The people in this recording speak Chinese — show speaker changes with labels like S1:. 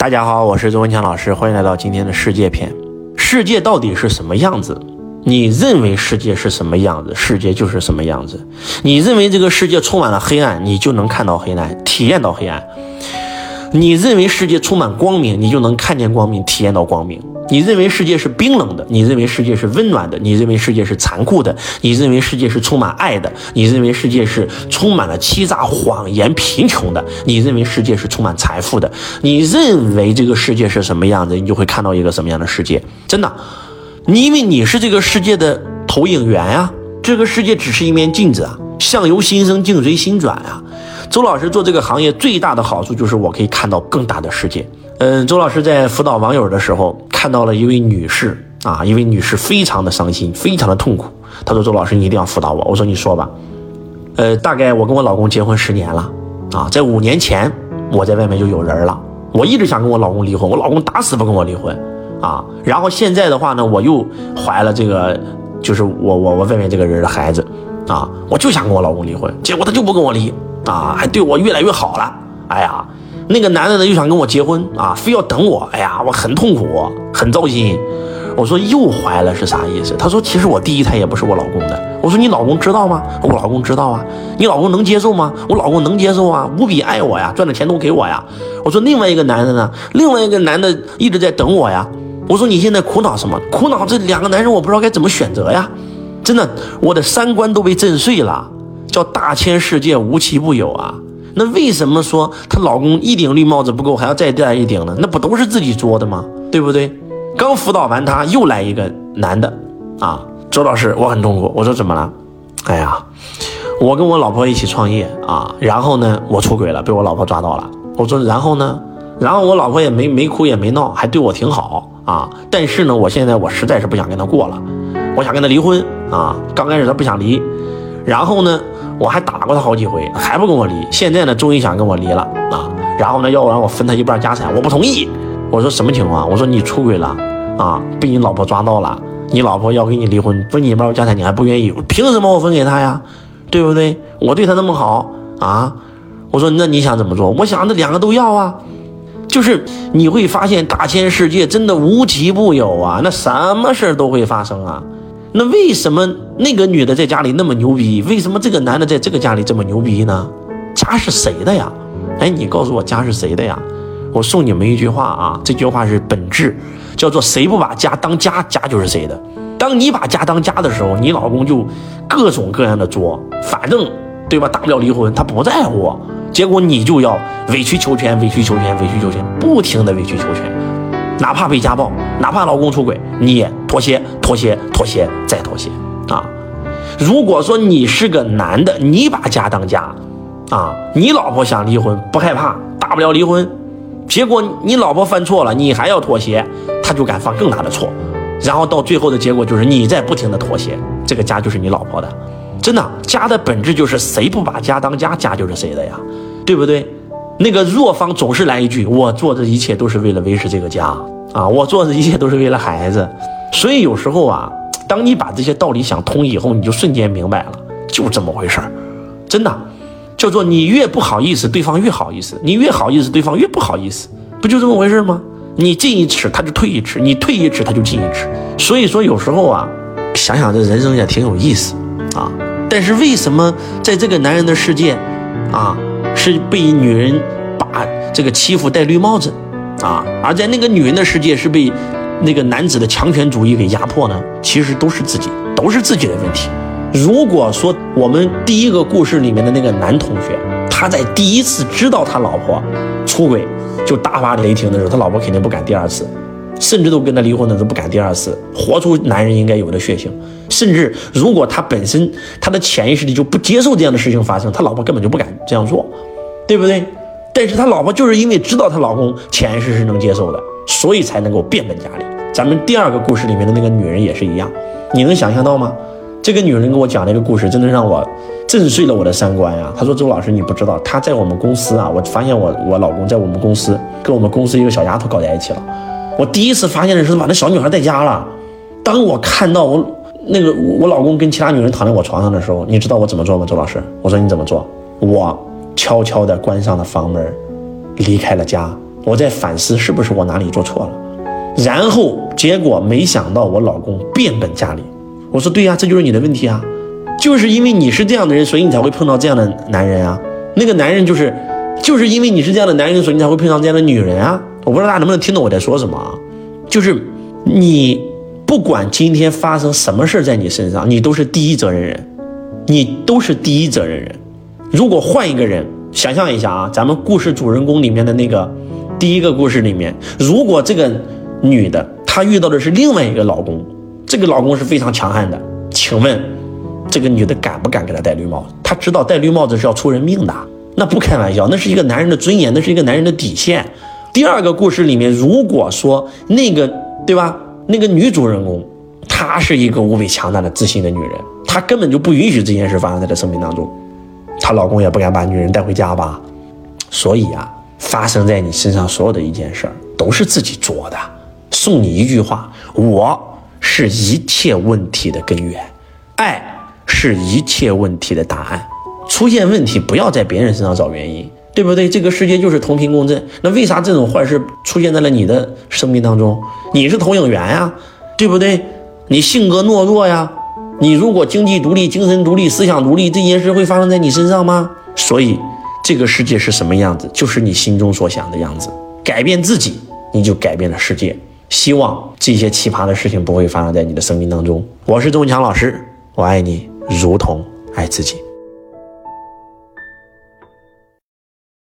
S1: 大家好，我是周文强老师，欢迎来到今天的世界篇。世界到底是什么样子？你认为世界是什么样子，世界就是什么样子。你认为这个世界充满了黑暗，你就能看到黑暗，体验到黑暗。你认为世界充满光明，你就能看见光明，体验到光明。你认为世界是冰冷的，你认为世界是温暖的，你认为世界是残酷的，你认为世界是充满爱的，你认为世界是充满了欺诈、谎言、贫穷的，你认为世界是充满财富的。你认为这个世界是什么样子，你就会看到一个什么样的世界。真的，你因为你是这个世界的投影源呀，这个世界只是一面镜子啊，相由心生，境随心转啊。周老师做这个行业最大的好处就是我可以看到更大的世界。嗯，周老师在辅导网友的时候看到了一位女士啊，一位女士非常的伤心，非常的痛苦。她说：“周老师，你一定要辅导我。”我说：“你说吧。”呃，大概我跟我老公结婚十年了啊，在五年前我在外面就有人了。我一直想跟我老公离婚，我老公打死不跟我离婚啊。然后现在的话呢，我又怀了这个，就是我我我外面这个人的孩子啊，我就想跟我老公离婚，结果他就不跟我离。啊，还对我越来越好了。哎呀，那个男的呢又想跟我结婚啊，非要等我。哎呀，我很痛苦，很糟心。我说又怀了是啥意思？他说其实我第一胎也不是我老公的。我说你老公知道吗？我老公知道啊。你老公能接受吗？我老公能接受啊，无比爱我呀，赚的钱都给我呀。我说另外一个男的呢？另外一个男的一直在等我呀。我说你现在苦恼什么？苦恼这两个男人我不知道该怎么选择呀。真的，我的三观都被震碎了。叫大千世界无奇不有啊！那为什么说她老公一顶绿帽子不够，还要再戴一顶呢？那不都是自己作的吗？对不对？刚辅导完他，又来一个男的啊！周老师，我很痛苦。我说怎么了？哎呀，我跟我老婆一起创业啊，然后呢，我出轨了，被我老婆抓到了。我说然后呢？然后我老婆也没没哭也没闹，还对我挺好啊。但是呢，我现在我实在是不想跟她过了，我想跟她离婚啊。刚开始她不想离，然后呢？我还打过他好几回，还不跟我离。现在呢，终于想跟我离了啊！然后呢，要让我分他一半家产，我不同意。我说什么情况？我说你出轨了啊，被你老婆抓到了，你老婆要跟你离婚，分你一半家产，你还不愿意？凭什么我分给他呀？对不对？我对他那么好啊！我说那你想怎么做？我想这两个都要啊！就是你会发现，大千世界真的无奇不有啊，那什么事都会发生啊。那为什么那个女的在家里那么牛逼？为什么这个男的在这个家里这么牛逼呢？家是谁的呀？哎，你告诉我家是谁的呀？我送你们一句话啊，这句话是本质，叫做谁不把家当家，家就是谁的。当你把家当家的时候，你老公就各种各样的作，反正对吧？大不了离婚，他不在乎。结果你就要委曲求全，委曲求全，委曲求全，不停的委曲求全。哪怕被家暴，哪怕老公出轨，你也妥协、妥协、妥协再妥协啊！如果说你是个男的，你把家当家，啊，你老婆想离婚不害怕，大不了离婚。结果你老婆犯错了，你还要妥协，他就敢犯更大的错，然后到最后的结果就是你在不停的妥协，这个家就是你老婆的。真的，家的本质就是谁不把家当家，家就是谁的呀，对不对？那个弱方总是来一句：“我做的一切都是为了维持这个家啊，我做的一切都是为了孩子。”所以有时候啊，当你把这些道理想通以后，你就瞬间明白了，就这么回事儿。真的，叫做你越不好意思，对方越好意思；你越好意思，对方越不好意思，不就这么回事吗？你进一尺，他就退一尺；你退一尺，他就进一尺。所以说，有时候啊，想想这人生也挺有意思啊。但是为什么在这个男人的世界，啊？是被女人把这个欺负戴绿帽子，啊，而在那个女人的世界是被那个男子的强权主义给压迫呢？其实都是自己，都是自己的问题。如果说我们第一个故事里面的那个男同学，他在第一次知道他老婆出轨就大发雷霆的时候，他老婆肯定不敢第二次，甚至都跟他离婚的都不敢第二次，活出男人应该有的血性。甚至如果他本身他的潜意识里就不接受这样的事情发生，他老婆根本就不敢这样做。对不对？但是他老婆就是因为知道她老公潜意识是能接受的，所以才能够变本加厉。咱们第二个故事里面的那个女人也是一样，你能想象到吗？这个女人跟我讲那个故事，真的让我震碎了我的三观呀。她说：“周老师，你不知道，她在我们公司啊，我发现我我老公在我们公司跟我们公司一个小丫头搞在一起了。我第一次发现的时候，把那小女孩带家了。当我看到我那个我老公跟其他女人躺在我床上的时候，你知道我怎么做吗？周老师，我说你怎么做？我。悄悄地关上了房门，离开了家，我在反思是不是我哪里做错了。然后结果没想到我老公变本加厉。我说对呀，这就是你的问题啊，就是因为你是这样的人，所以你才会碰到这样的男人啊。那个男人就是，就是因为你是这样的男人，所以你才会碰上这样的女人啊。我不知道大家能不能听懂我在说什么啊？就是你不管今天发生什么事在你身上，你都是第一责任人，你都是第一责任人。如果换一个人，想象一下啊，咱们故事主人公里面的那个第一个故事里面，如果这个女的她遇到的是另外一个老公，这个老公是非常强悍的，请问这个女的敢不敢给他戴绿帽子？她知道戴绿帽子是要出人命的，那不开玩笑，那是一个男人的尊严，那是一个男人的底线。第二个故事里面，如果说那个对吧，那个女主人公她是一个无比强大的自信的女人，她根本就不允许这件事发生在她生命当中。她老公也不敢把女人带回家吧，所以啊，发生在你身上所有的一件事儿都是自己做的。送你一句话：我是一切问题的根源，爱是一切问题的答案。出现问题不要在别人身上找原因，对不对？这个世界就是同频共振，那为啥这种坏事出现在了你的生命当中？你是投影源呀，对不对？你性格懦弱呀。你如果经济独立、精神独立、思想独立，这件事会发生在你身上吗？所以，这个世界是什么样子，就是你心中所想的样子。改变自己，你就改变了世界。希望这些奇葩的事情不会发生在你的生命当中。我是周文强老师，我爱你如同爱自己。